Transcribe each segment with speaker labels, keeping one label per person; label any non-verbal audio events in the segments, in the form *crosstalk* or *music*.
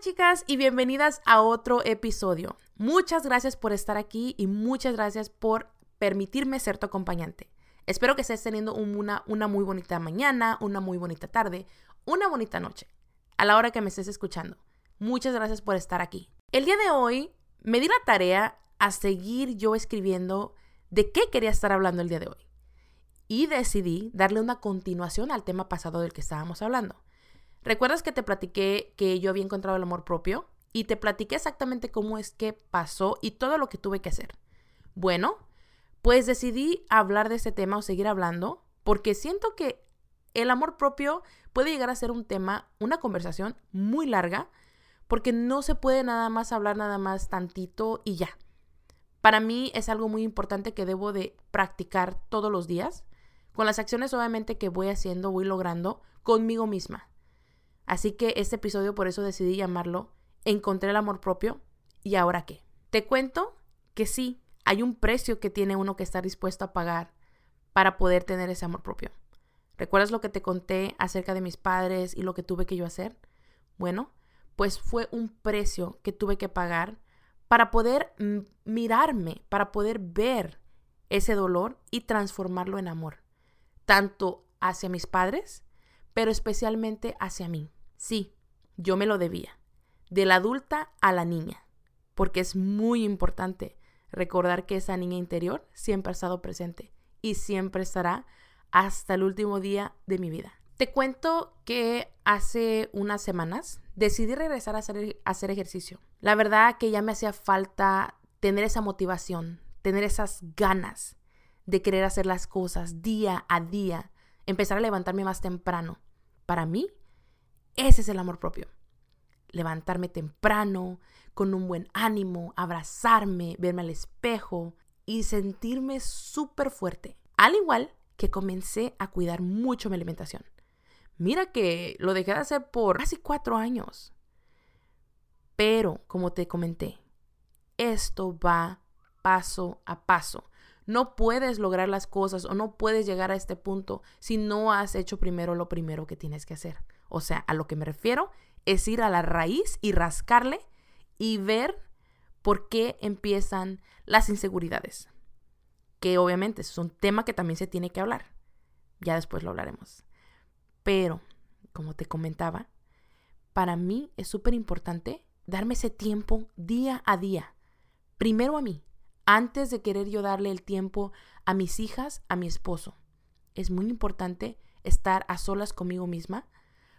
Speaker 1: Chicas y bienvenidas a otro episodio. Muchas gracias por estar aquí y muchas gracias por permitirme ser tu acompañante. Espero que estés teniendo una, una muy bonita mañana, una muy bonita tarde, una bonita noche, a la hora que me estés escuchando. Muchas gracias por estar aquí. El día de hoy me di la tarea a seguir yo escribiendo de qué quería estar hablando el día de hoy. Y decidí darle una continuación al tema pasado del que estábamos hablando. ¿Recuerdas que te platiqué que yo había encontrado el amor propio? Y te platiqué exactamente cómo es que pasó y todo lo que tuve que hacer. Bueno, pues decidí hablar de este tema o seguir hablando porque siento que el amor propio puede llegar a ser un tema, una conversación muy larga, porque no se puede nada más hablar nada más tantito y ya. Para mí es algo muy importante que debo de practicar todos los días, con las acciones obviamente que voy haciendo, voy logrando conmigo misma. Así que este episodio por eso decidí llamarlo Encontré el amor propio y ahora qué. Te cuento que sí, hay un precio que tiene uno que estar dispuesto a pagar para poder tener ese amor propio. ¿Recuerdas lo que te conté acerca de mis padres y lo que tuve que yo hacer? Bueno, pues fue un precio que tuve que pagar para poder mirarme, para poder ver ese dolor y transformarlo en amor, tanto hacia mis padres, pero especialmente hacia mí. Sí, yo me lo debía, de la adulta a la niña, porque es muy importante recordar que esa niña interior siempre ha estado presente y siempre estará hasta el último día de mi vida. Te cuento que hace unas semanas decidí regresar a hacer, a hacer ejercicio. La verdad que ya me hacía falta tener esa motivación, tener esas ganas de querer hacer las cosas día a día, empezar a levantarme más temprano. Para mí, ese es el amor propio. Levantarme temprano, con un buen ánimo, abrazarme, verme al espejo y sentirme súper fuerte. Al igual que comencé a cuidar mucho mi alimentación. Mira que lo dejé de hacer por casi cuatro años. Pero, como te comenté, esto va paso a paso. No puedes lograr las cosas o no puedes llegar a este punto si no has hecho primero lo primero que tienes que hacer. O sea, a lo que me refiero es ir a la raíz y rascarle y ver por qué empiezan las inseguridades. Que obviamente es un tema que también se tiene que hablar. Ya después lo hablaremos. Pero, como te comentaba, para mí es súper importante darme ese tiempo día a día. Primero a mí, antes de querer yo darle el tiempo a mis hijas, a mi esposo. Es muy importante estar a solas conmigo misma,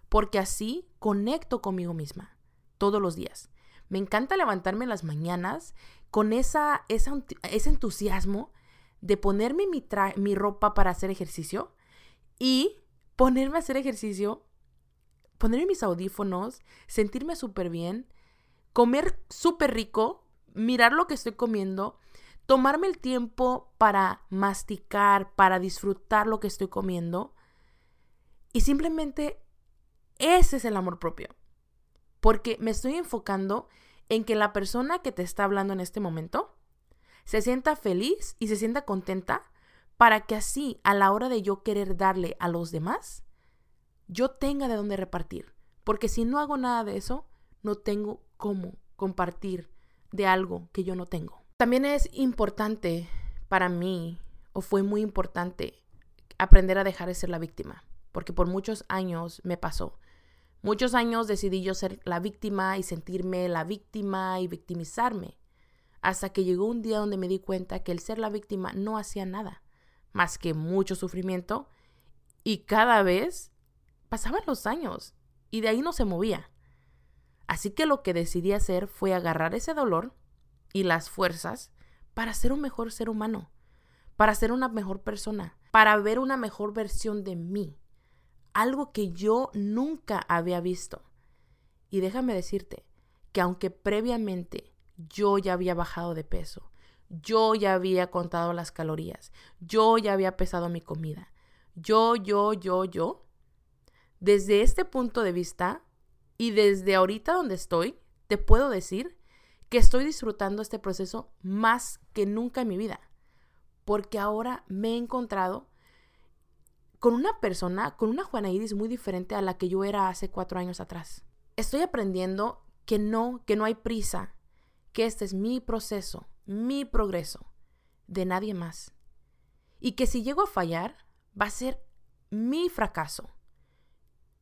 Speaker 1: porque así conecto conmigo misma todos los días. Me encanta levantarme en las mañanas con esa, ese entusiasmo de ponerme mi, mi ropa para hacer ejercicio y ponerme a hacer ejercicio, ponerme mis audífonos, sentirme súper bien, comer súper rico, mirar lo que estoy comiendo, tomarme el tiempo para masticar, para disfrutar lo que estoy comiendo. Y simplemente ese es el amor propio. Porque me estoy enfocando en que la persona que te está hablando en este momento se sienta feliz y se sienta contenta para que así a la hora de yo querer darle a los demás, yo tenga de dónde repartir. Porque si no hago nada de eso, no tengo cómo compartir de algo que yo no tengo. También es importante para mí, o fue muy importante, aprender a dejar de ser la víctima, porque por muchos años me pasó. Muchos años decidí yo ser la víctima y sentirme la víctima y victimizarme, hasta que llegó un día donde me di cuenta que el ser la víctima no hacía nada, más que mucho sufrimiento, y cada vez pasaban los años y de ahí no se movía. Así que lo que decidí hacer fue agarrar ese dolor y las fuerzas para ser un mejor ser humano, para ser una mejor persona, para ver una mejor versión de mí algo que yo nunca había visto. Y déjame decirte que aunque previamente yo ya había bajado de peso, yo ya había contado las calorías, yo ya había pesado mi comida, yo, yo, yo, yo, desde este punto de vista y desde ahorita donde estoy, te puedo decir que estoy disfrutando este proceso más que nunca en mi vida, porque ahora me he encontrado con una persona, con una Juana Iris muy diferente a la que yo era hace cuatro años atrás. Estoy aprendiendo que no, que no hay prisa, que este es mi proceso, mi progreso, de nadie más. Y que si llego a fallar, va a ser mi fracaso,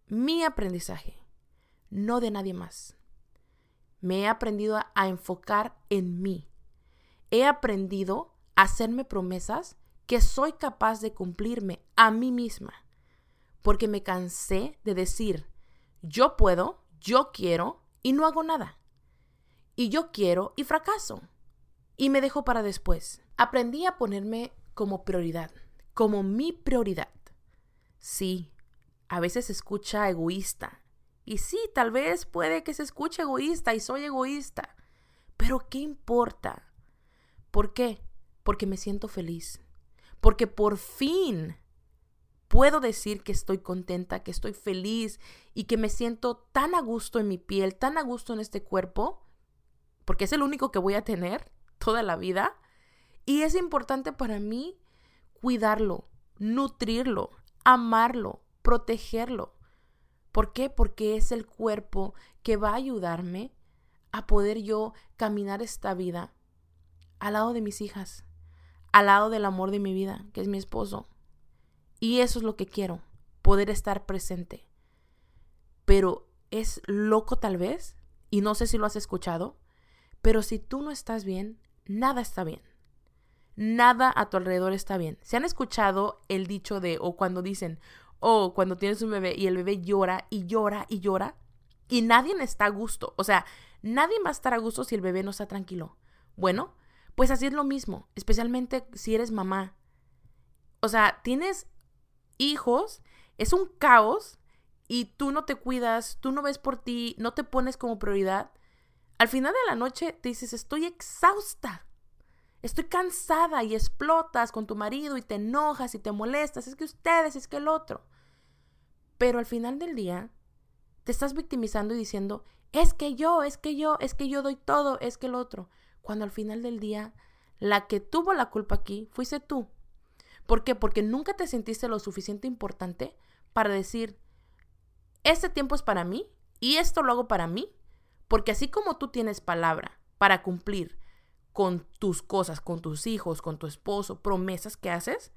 Speaker 1: mi aprendizaje, no de nadie más. Me he aprendido a, enfocar en mí. He aprendido a hacerme promesas que soy capaz de cumplirme a mí misma. Porque me cansé de decir, yo puedo, yo quiero y no hago nada. Y yo quiero y fracaso. Y me dejo para después. Aprendí a ponerme como prioridad, como mi prioridad. Sí, a veces se escucha egoísta. Y sí, tal vez puede que se escuche egoísta y soy egoísta. Pero ¿qué importa? ¿Por qué? Porque me siento feliz. Porque por fin puedo decir que estoy contenta, que estoy feliz y que me siento tan a gusto en mi piel, tan a gusto en este cuerpo, porque es el único que voy a tener toda la vida. Y es importante para mí cuidarlo, nutrirlo, amarlo, protegerlo. ¿Por qué? Porque es el cuerpo que va a ayudarme a poder yo caminar esta vida al lado de mis hijas, al lado del amor de mi vida, que es mi esposo. Y eso es lo que quiero, poder estar presente. Pero es loco tal vez, y no sé si lo has escuchado, pero si tú no estás bien, nada está bien. Nada a tu alrededor está bien. ¿Se han escuchado el dicho de, o cuando dicen, o cuando tienes un bebé y el bebé llora y llora y llora y nadie está a gusto. O sea, nadie va a estar a gusto si el bebé no está tranquilo. Bueno, pues así es lo mismo, especialmente si eres mamá. O sea, tienes hijos, es un caos y tú no te cuidas, tú no ves por ti, no te pones como prioridad. Al final de la noche te dices, estoy exhausta. Estoy cansada y explotas con tu marido y te enojas y te molestas. Es que ustedes, es que el otro. Pero al final del día, te estás victimizando y diciendo, es que yo, es que yo, es que yo doy todo, es que el otro. Cuando al final del día, la que tuvo la culpa aquí fuiste tú. ¿Por qué? Porque nunca te sentiste lo suficiente importante para decir, este tiempo es para mí y esto lo hago para mí. Porque así como tú tienes palabra para cumplir con tus cosas, con tus hijos, con tu esposo, promesas que haces,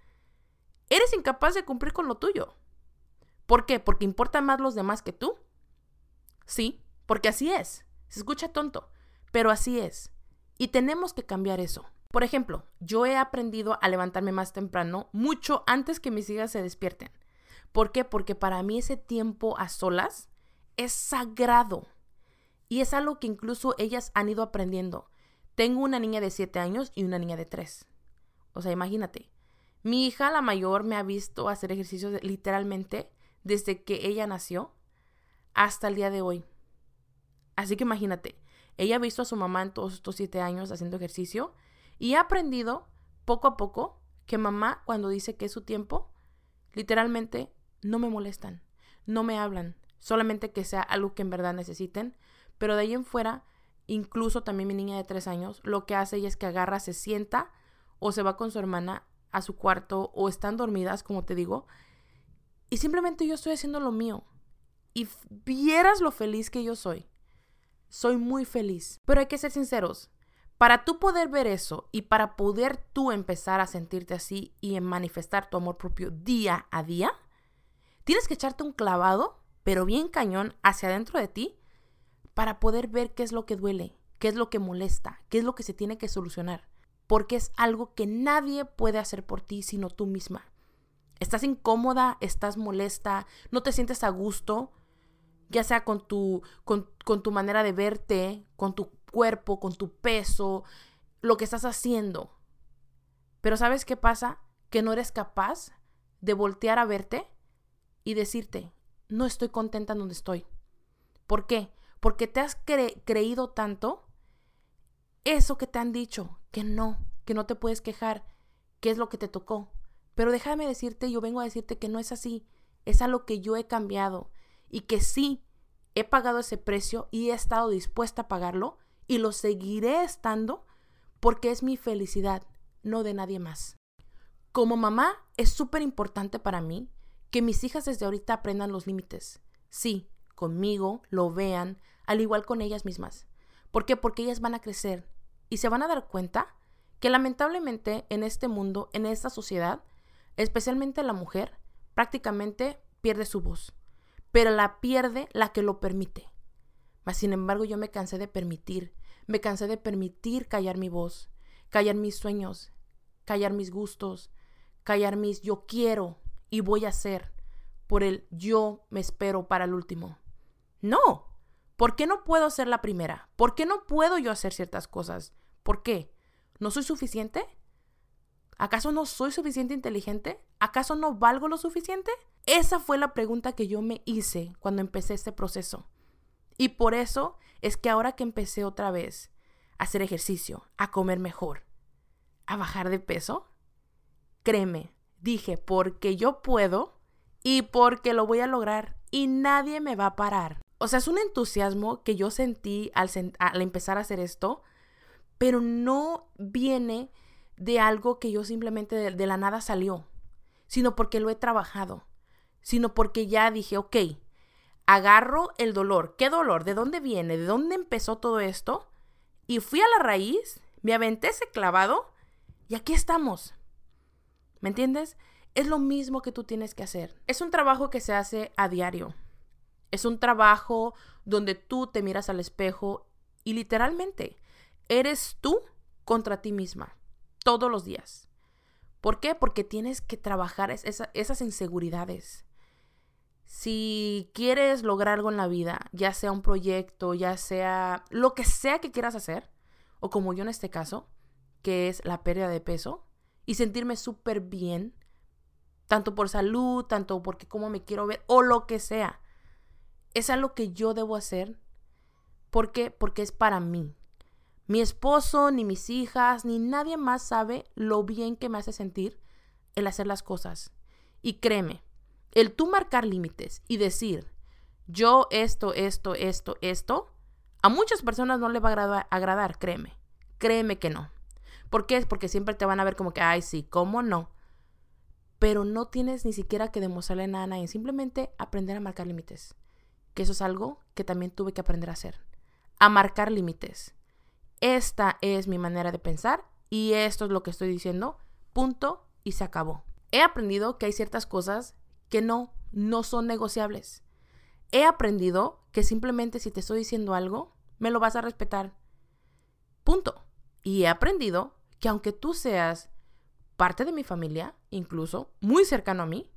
Speaker 1: eres incapaz de cumplir con lo tuyo. ¿Por qué? Porque importan más los demás que tú. Sí, porque así es. Se escucha tonto, pero así es. Y tenemos que cambiar eso. Por ejemplo, yo he aprendido a levantarme más temprano, mucho antes que mis hijas se despierten. ¿Por qué? Porque para mí ese tiempo a solas es sagrado. Y es algo que incluso ellas han ido aprendiendo. Tengo una niña de 7 años y una niña de 3. O sea, imagínate. Mi hija, la mayor, me ha visto hacer ejercicios literalmente desde que ella nació hasta el día de hoy. Así que imagínate, ella ha visto a su mamá en todos estos 7 años haciendo ejercicio y ha aprendido poco a poco que mamá, cuando dice que es su tiempo, literalmente no me molestan, no me hablan, solamente que sea algo que en verdad necesiten, pero de ahí en fuera Incluso también mi niña de tres años, lo que hace ella es que agarra, se sienta o se va con su hermana a su cuarto o están dormidas, como te digo, y simplemente yo estoy haciendo lo mío. Y vieras lo feliz que yo soy. Soy muy feliz. Pero hay que ser sinceros. Para tú poder ver eso y para poder tú empezar a sentirte así y en manifestar tu amor propio día a día, tienes que echarte un clavado, pero bien cañón, hacia adentro de ti para poder ver qué es lo que duele, qué es lo que molesta, qué es lo que se tiene que solucionar, porque es algo que nadie puede hacer por ti sino tú misma. Estás incómoda, estás molesta, no te sientes a gusto, ya sea con tu, con, con tu manera de verte, con tu cuerpo, con tu peso, lo que estás haciendo. Pero ¿sabes qué pasa? Que no eres capaz de voltear a verte y decirte, no estoy contenta en donde estoy. ¿Por qué? porque te has creído tanto eso que te han dicho, que no, que no te puedes quejar, que es lo que te tocó. Pero déjame decirte, yo vengo a decirte que no es así, es a lo que yo he cambiado y que sí, he pagado ese precio y he estado dispuesta a pagarlo y lo seguiré estando porque es mi felicidad, no de nadie más. Como mamá, es súper importante para mí que mis hijas desde ahorita aprendan los límites. Sí, conmigo, lo vean, al igual con ellas mismas. ¿Por qué? Porque ellas van a crecer y se van a dar cuenta que lamentablemente en este mundo, en esta sociedad, especialmente la mujer, prácticamente pierde su voz, pero la pierde la que lo permite. Mas, sin embargo, yo me cansé de permitir, me cansé de permitir callar mi voz, callar mis sueños, callar mis gustos, callar mis yo quiero y voy a hacer por el yo me espero para el último. No. ¿Por qué no puedo ser la primera? ¿Por qué no puedo yo hacer ciertas cosas? ¿Por qué? ¿No soy suficiente? ¿Acaso no soy suficiente inteligente? ¿Acaso no valgo lo suficiente? Esa fue la pregunta que yo me hice cuando empecé este proceso. Y por eso es que ahora que empecé otra vez a hacer ejercicio, a comer mejor, a bajar de peso, créeme, dije, porque yo puedo y porque lo voy a lograr y nadie me va a parar. O sea, es un entusiasmo que yo sentí al, empezar a hacer esto, pero no viene de algo que yo simplemente de la nada salió, sino porque lo he trabajado, sino porque ya dije, ok, agarro el dolor. ¿Qué dolor? ¿De dónde viene? ¿De dónde empezó todo esto? Y fui a la raíz, me aventé ese clavado y aquí estamos. ¿Me entiendes? Es lo mismo que tú tienes que hacer. Es un trabajo que se hace a diario. Es un trabajo donde tú te miras al espejo y literalmente eres tú contra ti misma todos los días. ¿Por qué? Porque tienes que trabajar esas inseguridades. Si quieres lograr algo en la vida, ya sea un proyecto, ya sea lo que sea que quieras hacer, o como yo en este caso, que es la pérdida de peso, y sentirme súper bien, tanto por salud, tanto porque cómo me quiero ver, o lo que sea, es algo que yo debo hacer. ¿Por qué? Porque es para mí. Mi esposo, ni mis hijas, ni nadie más sabe lo bien que me hace sentir el hacer las cosas. Y créeme, el tú marcar límites y decir, yo esto, esto, esto, esto, a muchas personas no le va a agradar, créeme. Créeme que no. ¿Por qué? Porque siempre te van a ver como que, ay, sí, ¿cómo no? Pero no tienes ni siquiera que demostrarle nada a nadie, simplemente aprender a marcar límites. Que eso es algo que también tuve que aprender a hacer. A marcar límites. Esta es mi manera de pensar y esto es lo que estoy diciendo. Punto y se acabó. He aprendido que hay ciertas cosas que no, no son negociables. He aprendido que simplemente si te estoy diciendo algo, me lo vas a respetar. Punto. Y he aprendido que aunque tú seas parte de mi familia, incluso muy cercano a mí,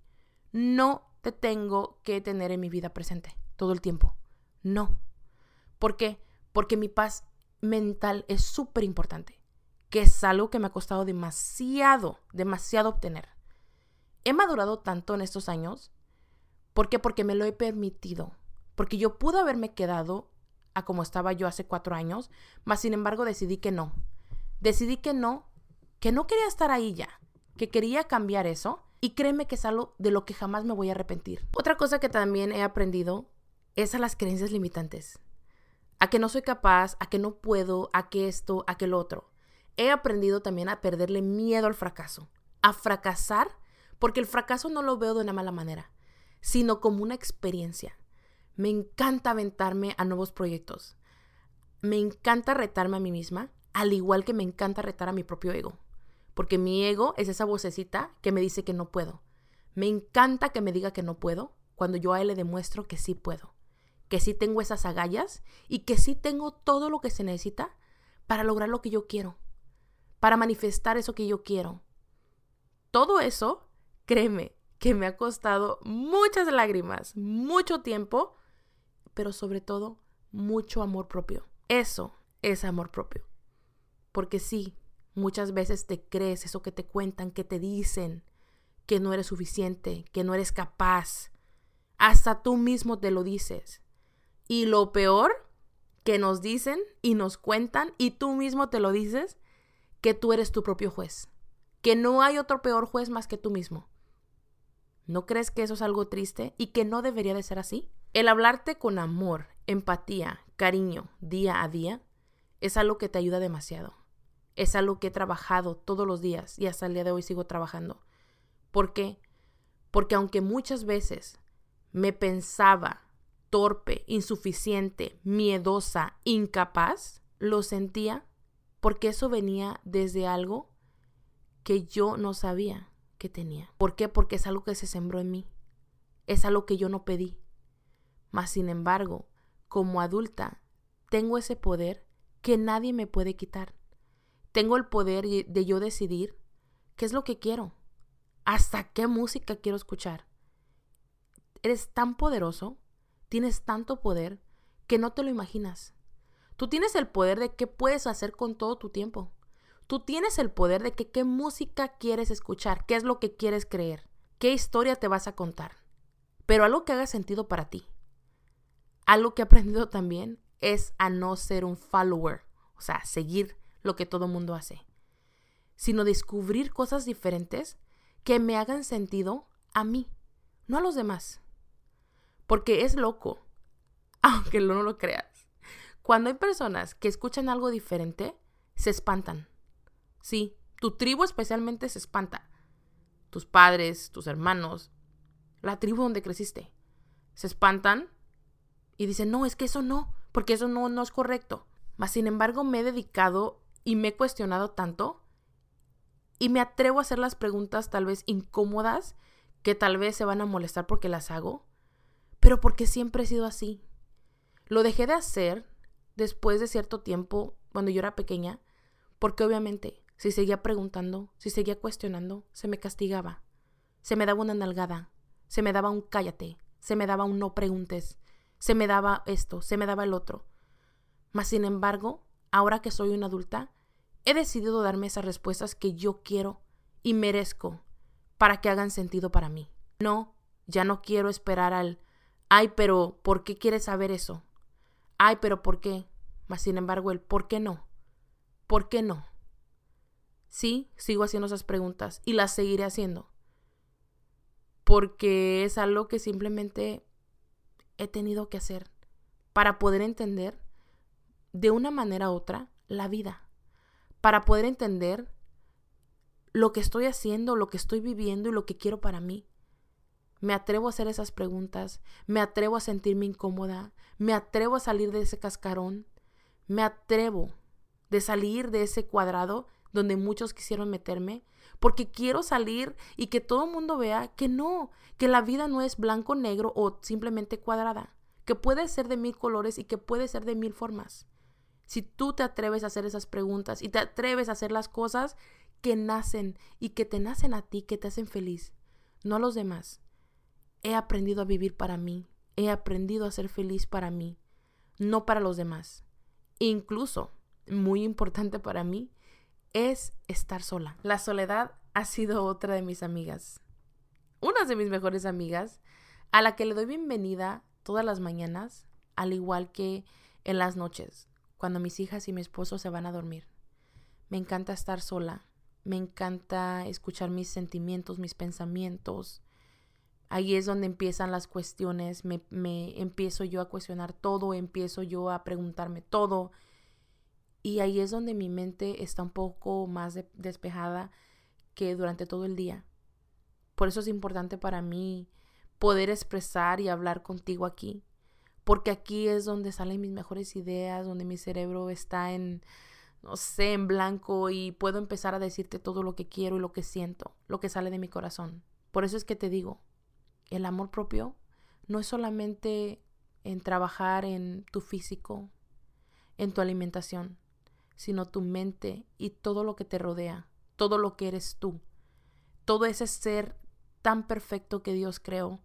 Speaker 1: no te tengo que tener en mi vida presente todo el tiempo. No. ¿Por qué? Porque mi paz mental es súper importante, que es algo que me ha costado demasiado, demasiado obtener he madurado tanto en estos años. ¿Por qué? Porque me lo he permitido. Porque yo pude haberme quedado a como estaba yo hace cuatro años, mas sin embargo decidí que no. Decidí que no, que no quería estar ahí ya, que quería cambiar eso y créeme que es algo de lo que jamás me voy a arrepentir. Otra cosa que también he aprendido es a las creencias limitantes. A que no soy capaz, a que no puedo, a que esto, a que lo otro. He aprendido también a perderle miedo al fracaso. A fracasar porque el fracaso no lo veo de una mala manera, sino como una experiencia. Me encanta aventarme a nuevos proyectos. Me encanta retarme a mí misma, al igual que me encanta retar a mi propio ego. Porque mi ego es esa vocecita que me dice que no puedo. Me encanta que me diga que no puedo cuando yo a él le demuestro que sí puedo. Que sí tengo esas agallas y que sí tengo todo lo que se necesita para lograr lo que yo quiero. Para manifestar eso que yo quiero. Todo eso Créeme que me ha costado muchas lágrimas, mucho tiempo, pero sobre todo mucho amor propio. Eso es amor propio. Porque sí, muchas veces te crees eso que te cuentan, que te dicen, que no eres suficiente, que no eres capaz. Hasta tú mismo te lo dices. Y lo peor que nos dicen y nos cuentan y tú mismo te lo dices, que tú eres tu propio juez. Que no hay otro peor juez más que tú mismo. ¿No crees que eso es algo triste y que no debería de ser así? El hablarte con amor, empatía, cariño, día a día, es algo que te ayuda demasiado. Es algo que he trabajado todos los días y hasta el día de hoy sigo trabajando. ¿Por qué? Porque aunque muchas veces me pensaba torpe, insuficiente, miedosa, incapaz, lo sentía porque eso venía desde algo que yo no sabía que tenía. ¿Por qué? Porque es algo que se sembró en mí. Es algo que yo no pedí. Mas, sin embargo, como adulta, tengo ese poder que nadie me puede quitar. Tengo el poder de yo decidir qué es lo que quiero, hasta qué música quiero escuchar. Eres tan poderoso, tienes tanto poder, que no te lo imaginas. Tú tienes el poder de qué puedes hacer con todo tu tiempo. Tú tienes el poder de que qué música quieres escuchar, qué es lo que quieres creer, qué historia te vas a contar. Pero algo que haga sentido para ti. Algo que he aprendido también es a no ser un follower, o sea, seguir lo que todo mundo hace, sino descubrir cosas diferentes que me hagan sentido a mí, no a los demás. Porque es loco, *laughs* aunque no lo creas. Cuando hay personas que escuchan algo diferente, se espantan. Sí, tu tribu especialmente se espanta. Tus padres, tus hermanos, la tribu donde creciste. Se espantan y dicen, no, es que eso no, porque eso no, no es correcto. Mas, sin embargo, me he dedicado y me he cuestionado tanto y me atrevo a hacer las preguntas tal vez incómodas que tal vez se van a molestar porque las hago, pero porque siempre he sido así. Lo dejé de hacer después de cierto tiempo, cuando yo era pequeña, porque obviamente si seguía preguntando, si seguía cuestionando, se me castigaba, se me daba una nalgada, se me daba un cállate, se me daba un no preguntes, se me daba esto, se me daba el otro. Mas, sin embargo, ahora que soy una adulta, he decidido darme esas respuestas que yo quiero y merezco para que hagan sentido para mí. No, ya no quiero esperar al, ay, pero ¿por qué quieres saber eso? Ay, pero ¿por qué? Mas, sin embargo, el ¿por qué no? ¿Por qué no? Sí, sigo haciendo esas preguntas y las seguiré haciendo. Porque es algo que simplemente he tenido que hacer para poder entender de una manera u otra la vida, para poder entender lo que estoy haciendo, lo que estoy viviendo y lo que quiero para mí. Me atrevo a hacer esas preguntas, me atrevo a sentirme incómoda, me atrevo a salir de ese cascarón, me atrevo de salir de ese cuadrado donde muchos quisieron meterme, porque quiero salir y que todo el mundo vea que no, que la vida no es blanco, negro o simplemente cuadrada, que puede ser de mil colores y que puede ser de mil formas. Si tú te atreves a hacer esas preguntas y te atreves a hacer las cosas que nacen y que te nacen a ti, que te hacen feliz, no a los demás. He aprendido a vivir para mí, he aprendido a ser feliz para mí, no para los demás. Incluso, muy importante para mí, es estar sola. La soledad ha sido otra de mis amigas. Una de mis mejores amigas, a la que le doy bienvenida todas las mañanas, al igual que en las noches, cuando mis hijas y mi esposo se van a dormir. Me encanta estar sola, me encanta escuchar mis sentimientos, mis pensamientos. Ahí es donde empiezan las cuestiones, me, me empiezo yo a cuestionar todo, empiezo yo a preguntarme todo, y ahí es donde mi mente está un poco más despejada que durante todo el día. Por eso es importante para mí poder expresar y hablar contigo aquí. Porque aquí es donde salen mis mejores ideas, donde mi cerebro está en, no sé, en blanco y puedo empezar a decirte todo lo que quiero y lo que siento, lo que sale de mi corazón. Por eso es que te digo, el amor propio no es solamente en trabajar en tu físico, en tu alimentación, sino tu mente y todo lo que te rodea, todo lo que eres tú, todo ese ser tan perfecto que Dios creó,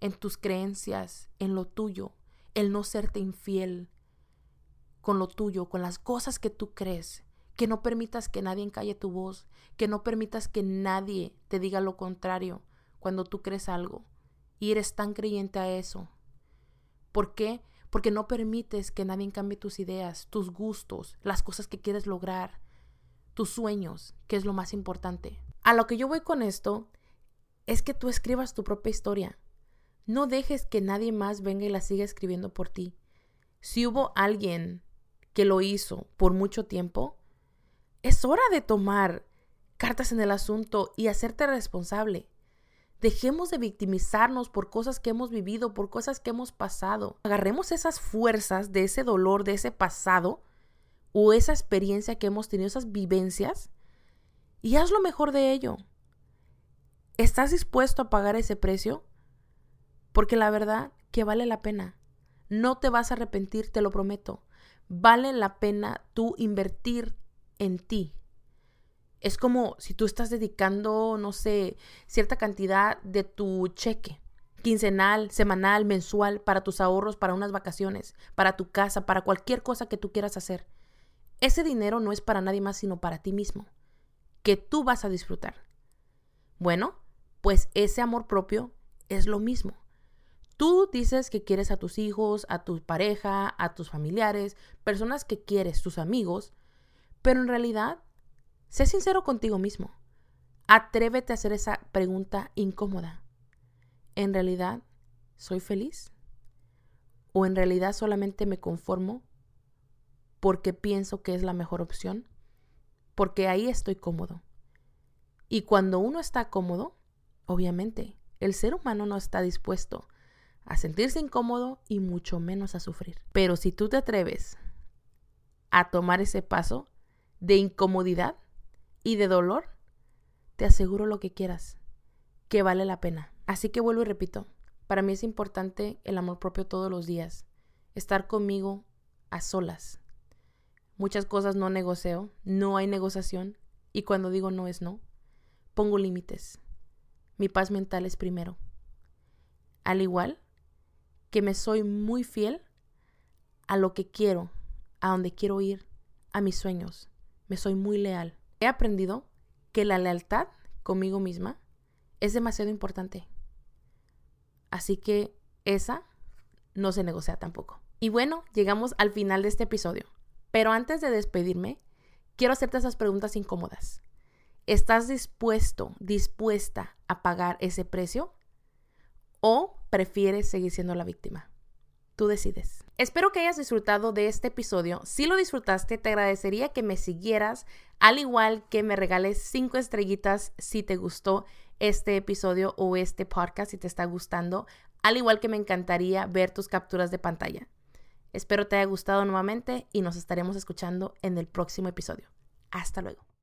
Speaker 1: en tus creencias, en lo tuyo, el no serte infiel con lo tuyo, con las cosas que tú crees, que no permitas que nadie encalle tu voz, que no permitas que nadie te diga lo contrario cuando tú crees algo y eres tan creyente a eso. ¿Por qué? porque no permites que nadie cambie tus ideas, tus gustos, las cosas que quieres lograr, tus sueños, que es lo más importante. A lo que yo voy con esto es que tú escribas tu propia historia. No dejes que nadie más venga y la siga escribiendo por ti. Si hubo alguien que lo hizo por mucho tiempo, es hora de tomar cartas en el asunto y hacerte responsable. Dejemos de victimizarnos por cosas que hemos vivido, por cosas que hemos pasado. Agarremos esas fuerzas de ese dolor, de ese pasado o esa experiencia que hemos tenido, esas vivencias, y haz lo mejor de ello. ¿Estás dispuesto a pagar ese precio? Porque la verdad que vale la pena. No te vas a arrepentir, te lo prometo. Vale la pena tú invertir en ti. Es como si tú estás dedicando, no sé, cierta cantidad de tu cheque, quincenal, semanal, mensual, para tus ahorros, para unas vacaciones, para tu casa, para cualquier cosa que tú quieras hacer. Ese dinero no es para nadie más, sino para ti mismo, que tú vas a disfrutar. Bueno, pues ese amor propio es lo mismo. Tú dices que quieres a tus hijos, a tu pareja, a tus familiares, personas que quieres, tus amigos, pero en realidad Sé sincero contigo mismo. Atrévete a hacer esa pregunta incómoda. ¿En realidad soy feliz? ¿O en realidad solamente me conformo porque pienso que es la mejor opción? Porque ahí estoy cómodo. Y cuando uno está cómodo, obviamente, el ser humano no está dispuesto a sentirse incómodo y mucho menos a sufrir. Pero si tú te atreves a tomar ese paso de incomodidad, y de dolor, te aseguro lo que quieras, que vale la pena. Así que vuelvo y repito, para mí es importante el amor propio todos los días, estar conmigo a solas. Muchas cosas no negocio, no hay negociación y cuando digo no es no, pongo límites. Mi paz mental es primero. Al igual que me soy muy fiel a lo que quiero, a donde quiero ir, a mis sueños. Me soy muy leal he aprendido que la lealtad conmigo misma es demasiado importante. Así que esa no se negocia tampoco. Y bueno, llegamos al final de este episodio. Pero antes de despedirme, quiero hacerte esas preguntas incómodas. ¿Estás dispuesto, dispuesta a pagar ese precio? ¿O prefieres seguir siendo la víctima? Tú decides. Espero que hayas disfrutado de este episodio. Si lo disfrutaste, te agradecería que me siguieras, al igual que me regales cinco estrellitas si te gustó este episodio o este podcast, si te está gustando, al igual que me encantaría ver tus capturas de pantalla. Espero te haya gustado nuevamente y nos estaremos escuchando en el próximo episodio. Hasta luego.